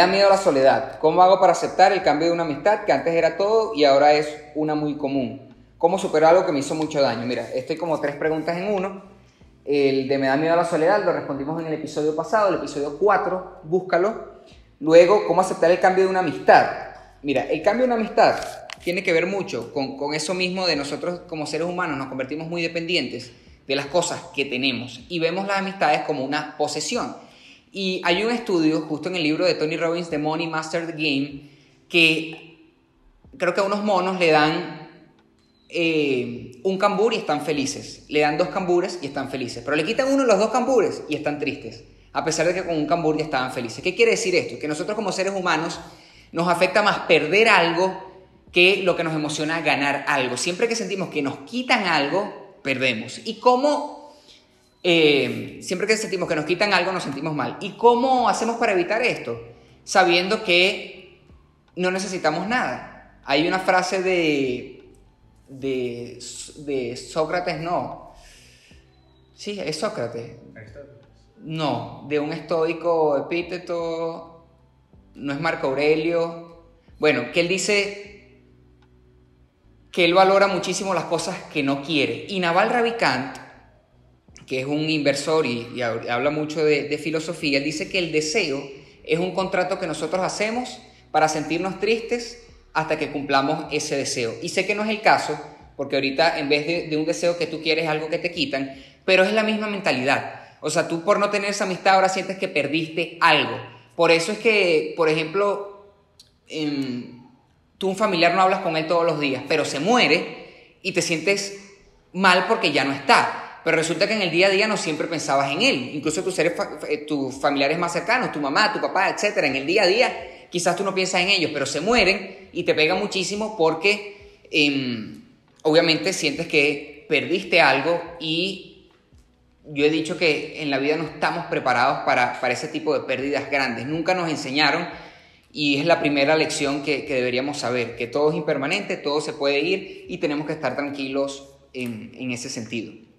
Me da miedo la soledad. ¿Cómo hago para aceptar el cambio de una amistad que antes era todo y ahora es una muy común? ¿Cómo supero algo que me hizo mucho daño? Mira, estoy como tres preguntas en uno. El de me da miedo la soledad lo respondimos en el episodio pasado, el episodio 4, búscalo. Luego, ¿cómo aceptar el cambio de una amistad? Mira, el cambio de una amistad tiene que ver mucho con, con eso mismo de nosotros como seres humanos nos convertimos muy dependientes de las cosas que tenemos y vemos las amistades como una posesión. Y hay un estudio justo en el libro de Tony Robbins, The Money Master the Game, que creo que a unos monos le dan eh, un cambur y están felices. Le dan dos cambures y están felices. Pero le quitan uno de los dos cambures y están tristes. A pesar de que con un cambur ya estaban felices. ¿Qué quiere decir esto? Que nosotros como seres humanos nos afecta más perder algo que lo que nos emociona ganar algo. Siempre que sentimos que nos quitan algo, perdemos. ¿Y cómo? Eh, siempre que sentimos que nos quitan algo, nos sentimos mal. ¿Y cómo hacemos para evitar esto? Sabiendo que no necesitamos nada. Hay una frase de de, Sócrates, no. Sí, es Sócrates. No, de un estoico epíteto, no es Marco Aurelio. Bueno, que él dice que él valora muchísimo las cosas que no quiere. Y Naval Ravikant, que es un inversor y, habla mucho de, filosofía, dice que el deseo es un contrato que nosotros hacemos para sentirnos tristes hasta que cumplamos ese deseo. Y sé que no es el caso, porque ahorita en vez de, un deseo que tú quieres algo que te quitan, pero es la misma mentalidad. O sea, tú por no tener esa amistad ahora sientes que perdiste algo. Por eso es que, por ejemplo, em, tú un familiar no hablas con él todos los días, pero se muere y te sientes mal porque ya no está. Pero resulta que en el día a día no siempre pensabas en él. Incluso tus, seres, eh, tus familiares más cercanos, tu mamá, tu papá, etcétera, en el día a día quizás tú no piensas en ellos, pero se mueren y te pega muchísimo porque em, obviamente sientes que perdiste algo y yo he dicho que en la vida no estamos preparados para, para ese tipo de pérdidas grandes. Nunca nos enseñaron y es la primera lección que, deberíamos saber, que todo es impermanente, todo se puede ir y tenemos que estar tranquilos en ese sentido.